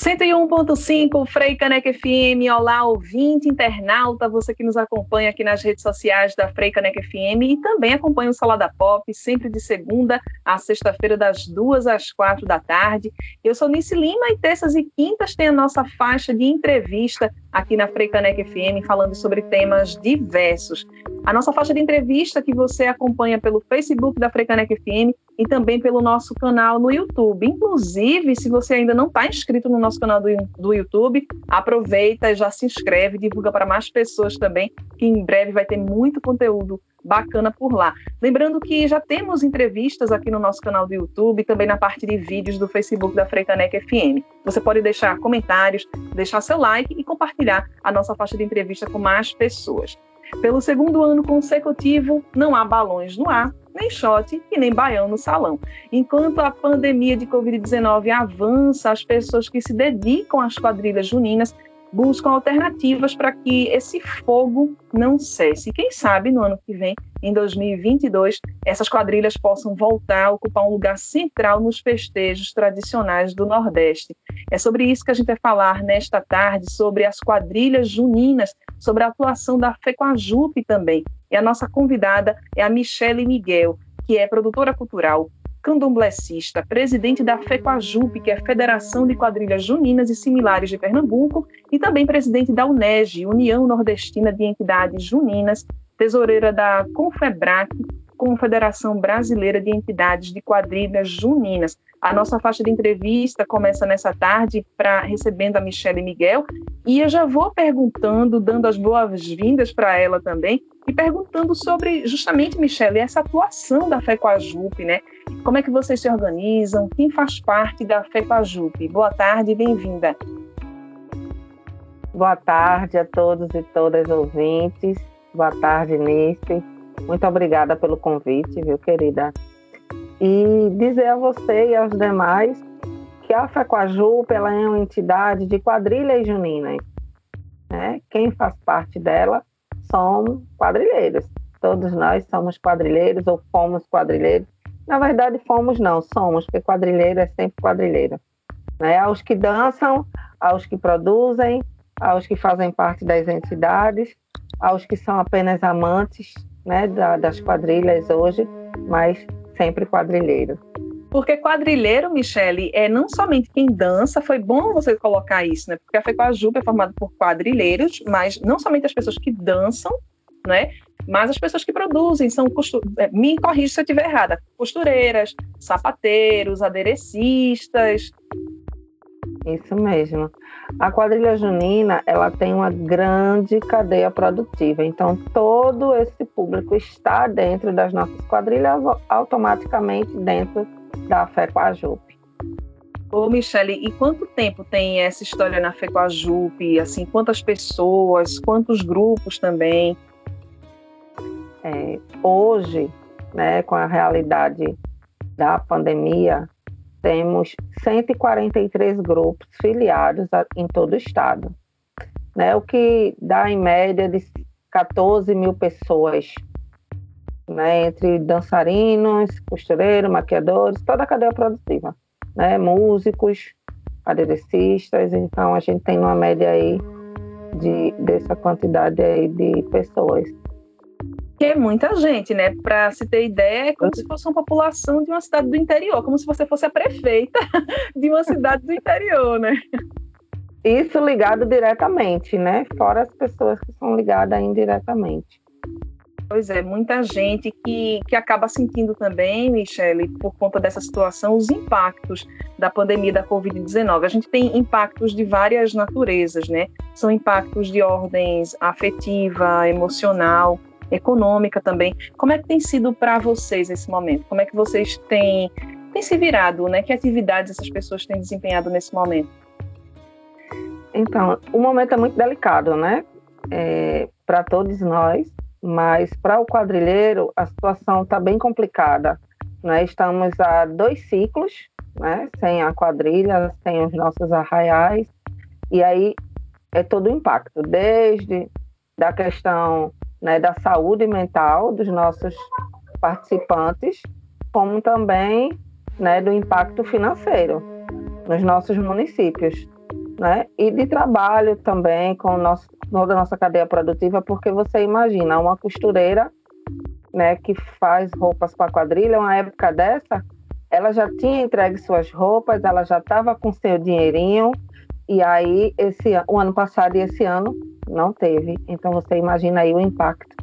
101.5 Frei Caneca FM, olá ouvinte, internauta, você que nos acompanha aqui nas redes sociais da Frei Caneca FM e também acompanha o Salada Pop, sempre de segunda a sexta-feira, das duas às quatro da tarde. Eu sou Nice Lima e terças e quintas tem a nossa faixa de entrevista aqui na Frei Caneca FM, falando sobre temas diversos. A nossa faixa de entrevista que você acompanha pelo Facebook da Frecanec FM e também pelo nosso canal no YouTube. Inclusive, se você ainda não está inscrito no nosso canal do, do YouTube, aproveita, já se inscreve, divulga para mais pessoas também, que em breve vai ter muito conteúdo bacana por lá. Lembrando que já temos entrevistas aqui no nosso canal do YouTube também na parte de vídeos do Facebook da Freicanec FM. Você pode deixar comentários, deixar seu like e compartilhar a nossa faixa de entrevista com mais pessoas. Pelo segundo ano consecutivo, não há balões no ar, nem shot e nem baião no salão. Enquanto a pandemia de Covid-19 avança, as pessoas que se dedicam às quadrilhas juninas buscam alternativas para que esse fogo não cesse. Quem sabe no ano que vem, em 2022, essas quadrilhas possam voltar a ocupar um lugar central nos festejos tradicionais do Nordeste. É sobre isso que a gente vai falar nesta tarde, sobre as quadrilhas juninas, sobre a atuação da FECOAJUP também. E a nossa convidada é a Michele Miguel, que é produtora cultural, candomblessista, presidente da FECOAJUP, que é a Federação de Quadrilhas Juninas e Similares de Pernambuco, e também presidente da UNEG, União Nordestina de Entidades Juninas, tesoureira da Confebrac, Confederação Brasileira de Entidades de Quadrilhas Juninas. A nossa faixa de entrevista começa nessa tarde para recebendo a Michelle Miguel e eu já vou perguntando, dando as boas-vindas para ela também e perguntando sobre justamente Michelle essa atuação da FECOAJUP, né? Como é que vocês se organizam? Quem faz parte da FECOAJUP? Boa tarde, bem-vinda. Boa tarde a todos e todas ouvintes. Boa tarde, Nice. Muito obrigada pelo convite, viu, querida? E dizer a você e aos demais que a FECOAJUP ela é uma entidade de quadrilhas juninas. Né? Quem faz parte dela somos quadrilheiros. Todos nós somos quadrilheiros ou fomos quadrilheiros na verdade, fomos não, somos, porque quadrilheiro é sempre quadrilheiro. Né? Aos que dançam, aos que produzem, aos que fazem parte das entidades, aos que são apenas amantes né, da, das quadrilhas hoje, mas sempre quadrilheiro. Porque quadrilheiro, Michele, é não somente quem dança, foi bom você colocar isso, né? Porque a FECOAJUP é formada por quadrilheiros, mas não somente as pessoas que dançam, né? Mas as pessoas que produzem são, costur... É, me corrija se eu estiver errada, costureiras, sapateiros, aderecistas. Isso mesmo. A quadrilha junina, ela tem uma grande cadeia produtiva. Então, todo esse público está dentro das nossas quadrilhas, automaticamente dentro da FECOAJUP. Ô, Michele, e quanto tempo tem essa história na FECOAJUP? Assim, quantas pessoas, quantos grupos também? É, hoje, né, com a realidade da pandemia, temos 143 grupos filiados em todo o estado, né, o que dá em média de 14 mil pessoas, né, entre dançarinos, costureiros, maquiadores, toda a cadeia produtiva, né, músicos, aderecistas, então a gente tem uma média aí de, dessa quantidade aí de pessoas que é muita gente, né? Para se ter ideia, é como se fosse uma população de uma cidade do interior, como se você fosse a prefeita de uma cidade do interior, né? Isso ligado diretamente, né? Fora as pessoas que são ligadas indiretamente. Pois é, muita gente que, que acaba sentindo também, Michele, por conta dessa situação, os impactos da pandemia da Covid-19. A gente tem impactos de várias naturezas, né? São impactos de ordens afetiva, emocional, econômica também. Como é que tem sido para vocês esse momento? Como é que vocês têm, têm se virado, né? Que atividades essas pessoas têm desempenhado nesse momento? Então, o momento é muito delicado, né? É, para todos nós, mas para o quadrilheiro a situação está bem complicada. Né? Estamos a dois ciclos, né? sem a quadrilha, sem os nossos arraiais, e aí é todo o impacto, desde da questão né, da saúde mental dos nossos participantes, como também né, do impacto financeiro nos nossos municípios. né? E de trabalho também com nosso, toda a nossa cadeia produtiva, porque você imagina uma costureira, né, que faz roupas para quadrilha, uma época dessa, ela já tinha entregue suas roupas, ela já estava com seu dinheirinho, e aí esse o ano passado e esse ano não teve. Então você imagina aí o impacto,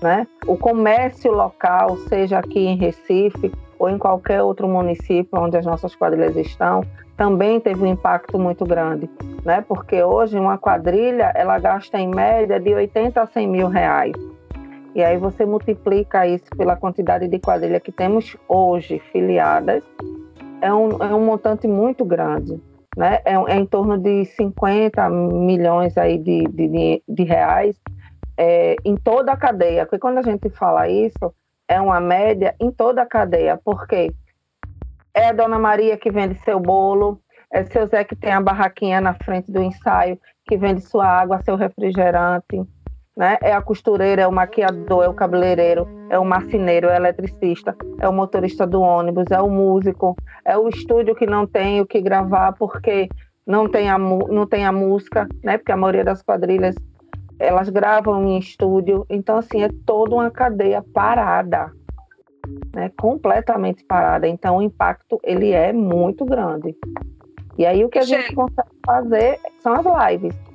né? O comércio local, seja aqui em Recife ou em qualquer outro município onde as nossas quadrilhas estão, também teve um impacto muito grande, né? Porque hoje uma quadrilha ela gasta em média de 80 a 100 mil reais. E aí você multiplica isso pela quantidade de quadrilha que temos hoje filiadas, é um, é um montante muito grande, né? É, é em torno de 50 milhões aí de, de, de reais é, em toda a cadeia. Porque quando a gente fala isso, é uma média em toda a cadeia, porque é a Dona Maria que vende seu bolo, é seu Zé que tem a barraquinha na frente do ensaio, que vende sua água, seu refrigerante, né? É a costureira, é o maquiador, é o cabeleireiro, é o marceneiro, é o eletricista, é o motorista do ônibus, é o músico, é o estúdio que não tem o que gravar porque não tem a, não tem a música, né? Porque a maioria das quadrilhas elas gravam em estúdio, então assim é toda uma cadeia parada, né, completamente parada. Então o impacto ele é muito grande. E aí o que a gente consegue fazer são as lives.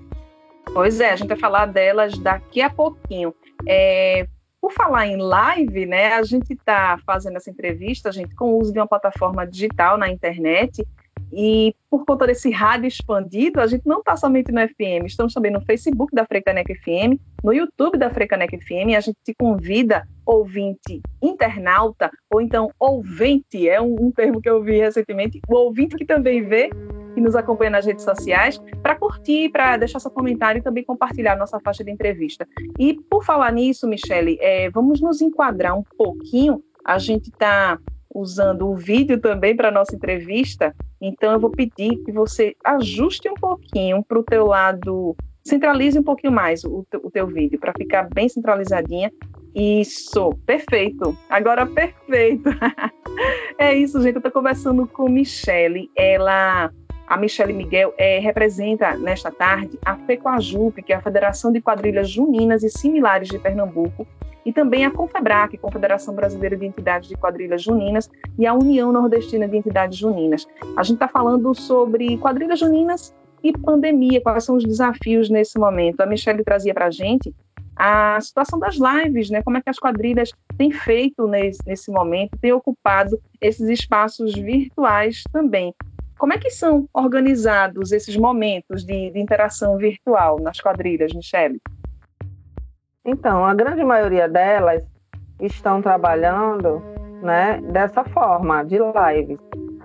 Pois é, a gente vai falar delas daqui a pouquinho. É, por falar em live, né, a gente está fazendo essa entrevista, gente, com o uso de uma plataforma digital na internet e por conta desse rádio expandido, a gente não está somente no FM, estamos também no Facebook da Frecanec FM, no YouTube da Frecanec FM, a gente te convida, ouvinte internauta, ou então ouvinte, é um, um termo que eu vi recentemente, o ouvinte que também vê que nos acompanha nas redes sociais, para curtir, para deixar seu comentário e também compartilhar nossa faixa de entrevista. E por falar nisso, Michele, é, vamos nos enquadrar um pouquinho. A gente está usando o vídeo também para nossa entrevista, então eu vou pedir que você ajuste um pouquinho para o teu lado, centralize um pouquinho mais o, o teu vídeo para ficar bem centralizadinha. Isso, perfeito. Agora perfeito. é isso, gente. Eu estou conversando com Michele. Ela a Michele Miguel é, representa nesta tarde a FECOAJUP, que é a Federação de Quadrilhas Juninas e Similares de Pernambuco, e também a Confebrac, Confederação Brasileira de Entidades de Quadrilhas Juninas, e a União Nordestina de Entidades Juninas. A gente está falando sobre quadrilhas juninas e pandemia, quais são os desafios nesse momento. A Michelle trazia para a gente a situação das lives, né? Como é que as quadrilhas têm feito nesse, nesse momento, têm ocupado esses espaços virtuais também. Como é que são organizados esses momentos de, de interação virtual nas quadrilhas, Michelle? Então, a grande maioria delas estão trabalhando né, dessa forma, de lives.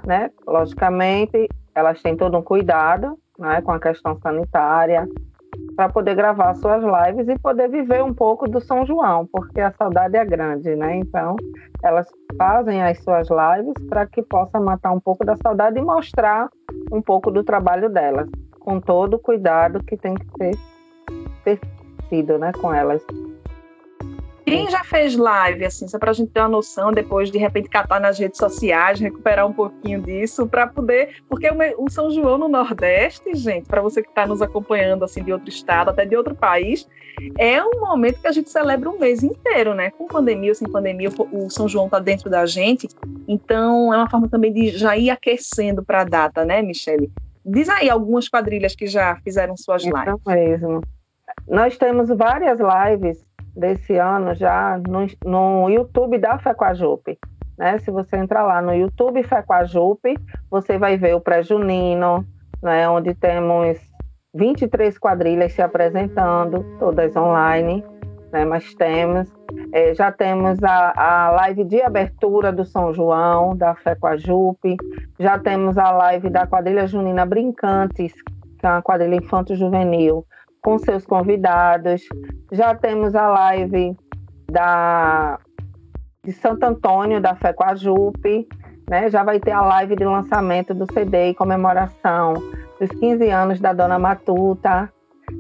Né? Logicamente, elas têm todo um cuidado né, com a questão sanitária para poder gravar suas lives e poder viver um pouco do São João, porque a saudade é grande, né? Então, elas fazem as suas lives para que possa matar um pouco da saudade e mostrar um pouco do trabalho delas, com todo o cuidado que tem que ser, ter né, com elas. Quem já fez live, assim, só para a gente ter uma noção, depois de repente catar nas redes sociais, recuperar um pouquinho disso, para poder. Porque o São João no Nordeste, gente, para você que está nos acompanhando assim de outro estado, até de outro país, é um momento que a gente celebra um mês inteiro, né? Com pandemia ou sem pandemia, o São João está dentro da gente. Então, é uma forma também de já ir aquecendo para a data, né, Michele? Diz aí algumas quadrilhas que já fizeram suas lives. Isso mesmo. Nós temos várias lives desse ano já no, no YouTube da Fecoajupe. Né? Se você entrar lá no YouTube Fecoajupe, você vai ver o pré-junino, né? onde temos 23 quadrilhas se apresentando, todas online, né? mas temos. É, já temos a, a live de abertura do São João, da Fecoajupe, já temos a live da quadrilha junina Brincantes, que é uma quadrilha infanto-juvenil, com seus convidados. Já temos a live da, de Santo Antônio, da Fecoajupe, né? Já vai ter a live de lançamento do CD e comemoração dos 15 anos da Dona Matuta.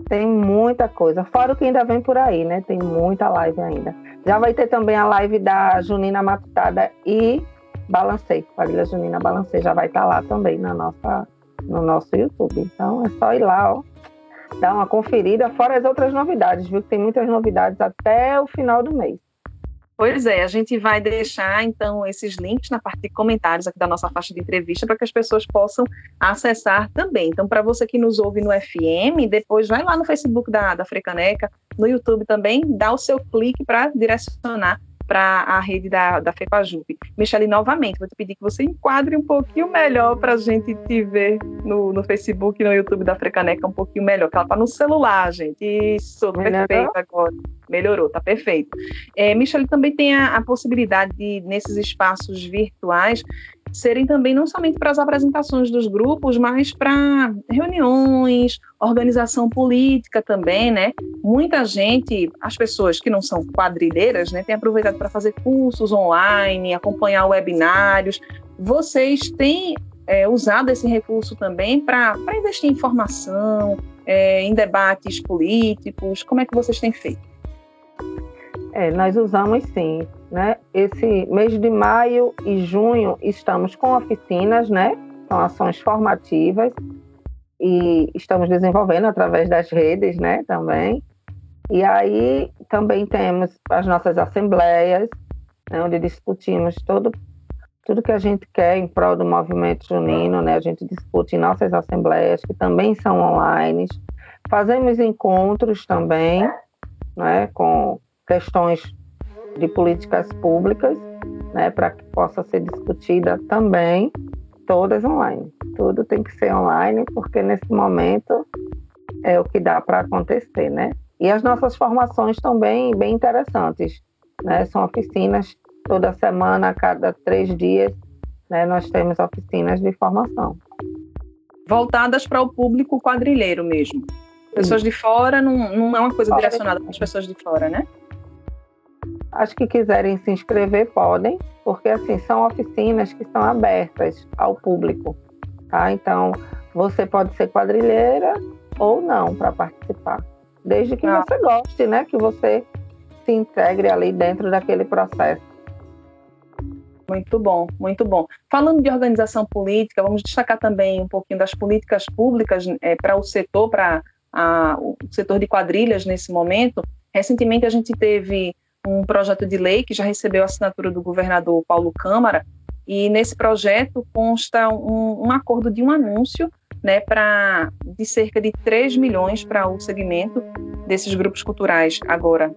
Tem muita coisa, fora o que ainda vem por aí, né? Tem muita live ainda. Já vai ter também a live da Junina Matutada e Balancei, Quadrilha Junina Balancei, já vai estar lá também na nossa, no nosso YouTube. Então é só ir lá, ó, dar uma conferida, fora as outras novidades, viu? Tem muitas novidades até o final do mês. Pois é, a gente vai deixar então esses links na parte de comentários aqui da nossa faixa de entrevista para que as pessoas possam acessar também. Então, para você que nos ouve no FM, depois vai lá no Facebook da, da Frecaneca, no YouTube também, dá o seu clique para direcionar para a rede da, da FEPAJUP. Michele, novamente, vou te pedir que você enquadre um pouquinho melhor para a gente te ver no, no Facebook e no YouTube da Frecaneca um pouquinho melhor, que ela está no celular, gente. Isso, Melhorou? perfeito agora. Melhorou, tá perfeito. É, Michele também tem a, a possibilidade de, nesses espaços virtuais, serem também não somente para as apresentações dos grupos, mas para reuniões, organização política também, né? Muita gente, as pessoas que não são quadrilheiras, né, têm aproveitado para fazer cursos online, acompanhar webinários. Vocês têm é, usado esse recurso também para investir em formação, é, em debates políticos? Como é que vocês têm feito? É, nós usamos sim. Né? Esse mês de maio e junho estamos com oficinas, né? São ações formativas e estamos desenvolvendo através das redes, né? Também. E aí também temos as nossas assembleias, né, onde discutimos todo, tudo que a gente quer em prol do movimento junino, né? A gente discute em nossas assembleias, que também são online. Fazemos encontros também, né, com questões de políticas públicas, né, para que possa ser discutida também, todas online. Tudo tem que ser online, porque nesse momento é o que dá para acontecer, né? E as nossas formações também bem interessantes, né? São oficinas toda semana, a cada três dias, né? Nós temos oficinas de formação. Voltadas para o público quadrilheiro mesmo. Pessoas Sim. de fora não, não é uma coisa direcionada para as pessoas de fora, né? As que quiserem se inscrever podem, porque assim são oficinas que são abertas ao público, tá? Então você pode ser quadrilheira ou não para participar, desde que ah. você goste, né? Que você se integre ali dentro daquele processo. Muito bom, muito bom. Falando de organização política, vamos destacar também um pouquinho das políticas públicas é, para o setor, para o setor de quadrilhas nesse momento. Recentemente a gente teve um projeto de lei que já recebeu a assinatura do governador Paulo Câmara, e nesse projeto consta um, um acordo de um anúncio né, pra, de cerca de 3 milhões para o segmento desses grupos culturais agora,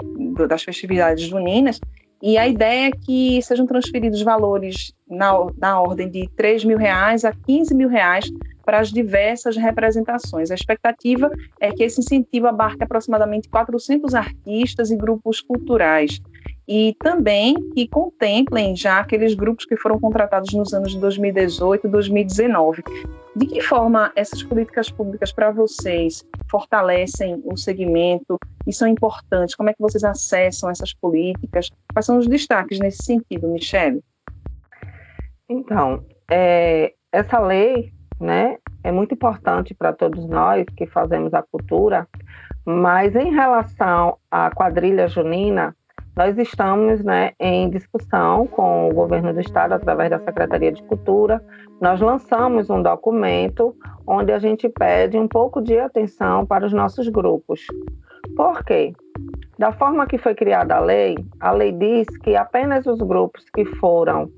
das festividades juninas, e a ideia é que sejam transferidos valores na, na ordem de 3 mil reais a 15 mil reais para as diversas representações. A expectativa é que esse incentivo abarque aproximadamente 400 artistas e grupos culturais e também que contemplem já aqueles grupos que foram contratados nos anos de 2018 e 2019. De que forma essas políticas públicas para vocês fortalecem o segmento e são importantes? Como é que vocês acessam essas políticas? Quais são os destaques nesse sentido, Michele? Então, é, essa lei né? É muito importante para todos nós que fazemos a cultura, mas em relação à quadrilha junina, nós estamos né, em discussão com o governo do estado através da Secretaria de Cultura. Nós lançamos um documento onde a gente pede um pouco de atenção para os nossos grupos. Por quê? Da forma que foi criada a lei, a lei diz que apenas os grupos que foram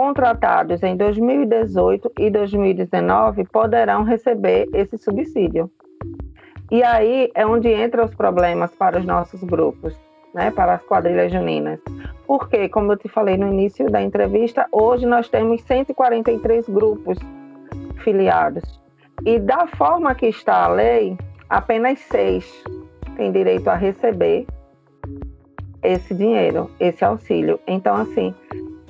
contratados em 2018 e 2019 poderão receber esse subsídio. E aí é onde entram os problemas para os nossos grupos, né, para as quadrilhas juninas. Porque, como eu te falei no início da entrevista, hoje nós temos 143 grupos filiados. E da forma que está a lei, apenas seis têm direito a receber esse dinheiro, esse auxílio. Então, assim,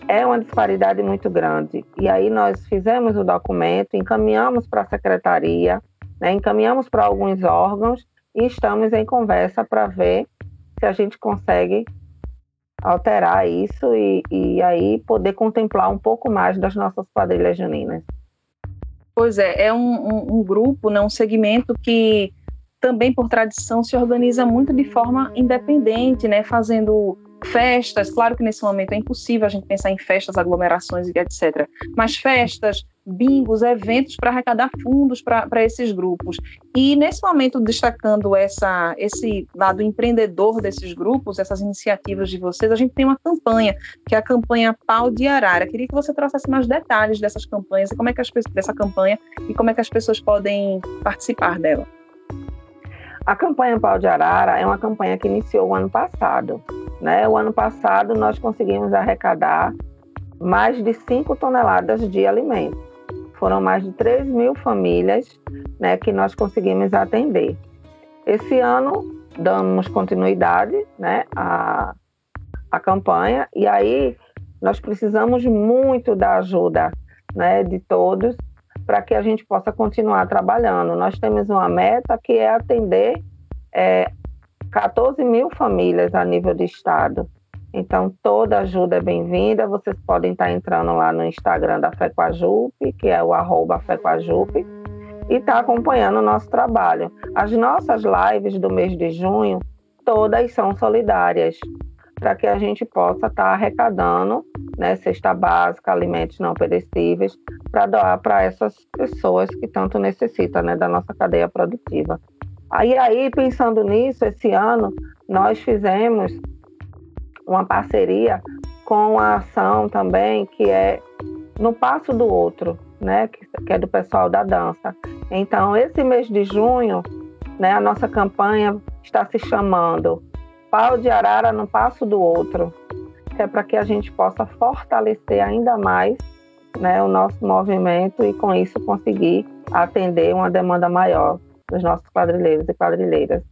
é uma disparidade muito grande. E aí nós fizemos o documento, encaminhamos para a secretaria, né, encaminhamos para alguns órgãos e estamos em conversa para ver se a gente consegue alterar isso e, e aí poder contemplar um pouco mais das nossas quadrilhas juninas. Pois é, é um, um, um grupo, né, um segmento que também por tradição se organiza muito de forma independente, né, fazendo festas, claro que nesse momento é impossível a gente pensar em festas, aglomerações e etc. Mas festas, bingos, eventos para arrecadar fundos para esses grupos. E nesse momento, destacando essa, esse lado empreendedor desses grupos, essas iniciativas de vocês, a gente tem uma campanha, que é a campanha Pau de Arara. Queria que você trouxesse mais detalhes dessas campanhas, e como é que as, dessa campanha e como é que as pessoas podem participar dela. A campanha Pau de Arara é uma campanha que iniciou o ano passado. Né? O ano passado nós conseguimos arrecadar mais de 5 toneladas de alimentos. Foram mais de 3 mil famílias né, que nós conseguimos atender. Esse ano damos continuidade né, à, à campanha e aí nós precisamos muito da ajuda né, de todos para que a gente possa continuar trabalhando. Nós temos uma meta que é atender é, 14 mil famílias a nível de estado. Então, toda ajuda é bem-vinda. Vocês podem estar entrando lá no Instagram da FECOAJUP, que é o arroba FECOAJUP, e estar tá acompanhando o nosso trabalho. As nossas lives do mês de junho, todas são solidárias, para que a gente possa estar tá arrecadando né, cesta básica, alimentos não perecíveis, para doar para essas pessoas que tanto necessitam né, da nossa cadeia produtiva. Aí, aí, pensando nisso, esse ano nós fizemos uma parceria com a ação também que é no passo do outro, né, que, que é do pessoal da dança. Então, esse mês de junho, né, a nossa campanha está se chamando Pau de Arara no Passo do Outro, que é para que a gente possa fortalecer ainda mais né, o nosso movimento e, com isso, conseguir atender uma demanda maior dos nossos quadrilheiros e quadrilheiras.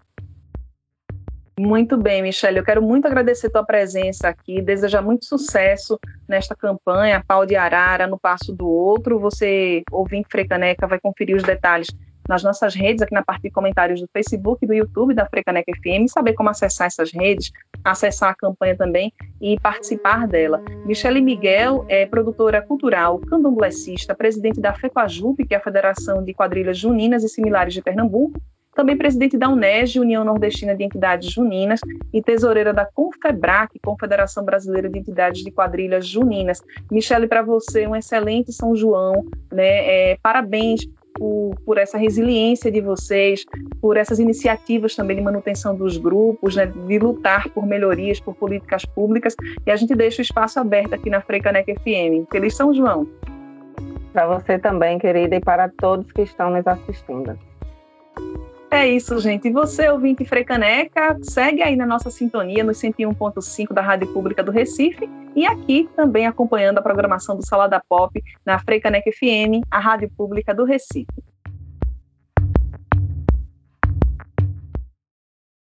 Muito bem, Michelle. Eu quero muito agradecer tua presença aqui, desejar muito sucesso nesta campanha Pau de Arara no Passo do Outro. Você, ouvinte Frecaneca, vai conferir os detalhes nas nossas redes, aqui na parte de comentários do Facebook do YouTube da Frecaneca FM, saber como acessar essas redes, acessar a campanha também e participar dela. Michele Miguel é produtora cultural, candomblessista, presidente da FECOAJUP, que é a Federação de Quadrilhas Juninas e Similares de Pernambuco, também presidente da UNESG, União Nordestina de Entidades Juninas, e tesoureira da Confebrac, Confederação Brasileira de Entidades de Quadrilhas Juninas. Michele, para você, um excelente São João, né? É, parabéns por, por, essa resiliência de vocês, por essas iniciativas também de manutenção dos grupos, né, de lutar por melhorias, por políticas públicas, e a gente deixa o espaço aberto aqui na Freicanec FM. Feliz São João! Para você também, querida, e para todos que estão nos assistindo. É isso, gente. E você, ouvinte Frecaneca, segue aí na nossa sintonia no 101.5 da Rádio Pública do Recife e aqui também acompanhando a programação do Salada Pop na Frecaneca FM, a Rádio Pública do Recife.